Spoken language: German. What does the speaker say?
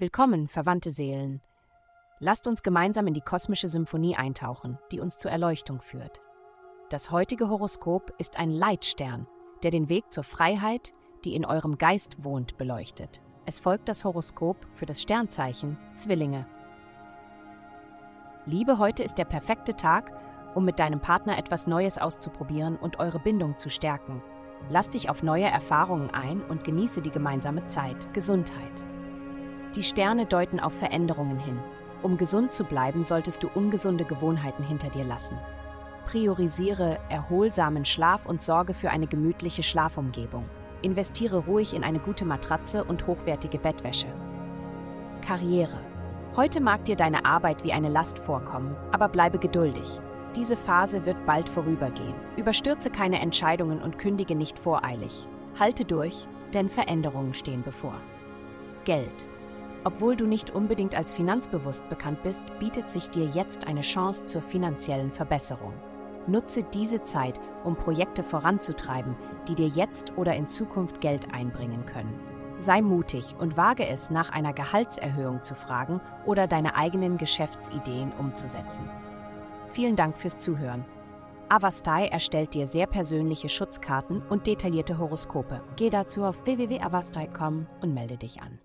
Willkommen, verwandte Seelen. Lasst uns gemeinsam in die kosmische Symphonie eintauchen, die uns zur Erleuchtung führt. Das heutige Horoskop ist ein Leitstern, der den Weg zur Freiheit, die in eurem Geist wohnt, beleuchtet. Es folgt das Horoskop für das Sternzeichen Zwillinge. Liebe, heute ist der perfekte Tag, um mit deinem Partner etwas Neues auszuprobieren und eure Bindung zu stärken. Lass dich auf neue Erfahrungen ein und genieße die gemeinsame Zeit. Gesundheit. Die Sterne deuten auf Veränderungen hin. Um gesund zu bleiben, solltest du ungesunde Gewohnheiten hinter dir lassen. Priorisiere erholsamen Schlaf und sorge für eine gemütliche Schlafumgebung. Investiere ruhig in eine gute Matratze und hochwertige Bettwäsche. Karriere. Heute mag dir deine Arbeit wie eine Last vorkommen, aber bleibe geduldig. Diese Phase wird bald vorübergehen. Überstürze keine Entscheidungen und kündige nicht voreilig. Halte durch, denn Veränderungen stehen bevor. Geld. Obwohl du nicht unbedingt als finanzbewusst bekannt bist, bietet sich dir jetzt eine Chance zur finanziellen Verbesserung. Nutze diese Zeit, um Projekte voranzutreiben, die dir jetzt oder in Zukunft Geld einbringen können. Sei mutig und wage es, nach einer Gehaltserhöhung zu fragen oder deine eigenen Geschäftsideen umzusetzen. Vielen Dank fürs Zuhören. Avastai erstellt dir sehr persönliche Schutzkarten und detaillierte Horoskope. Geh dazu auf www.avastai.com und melde dich an.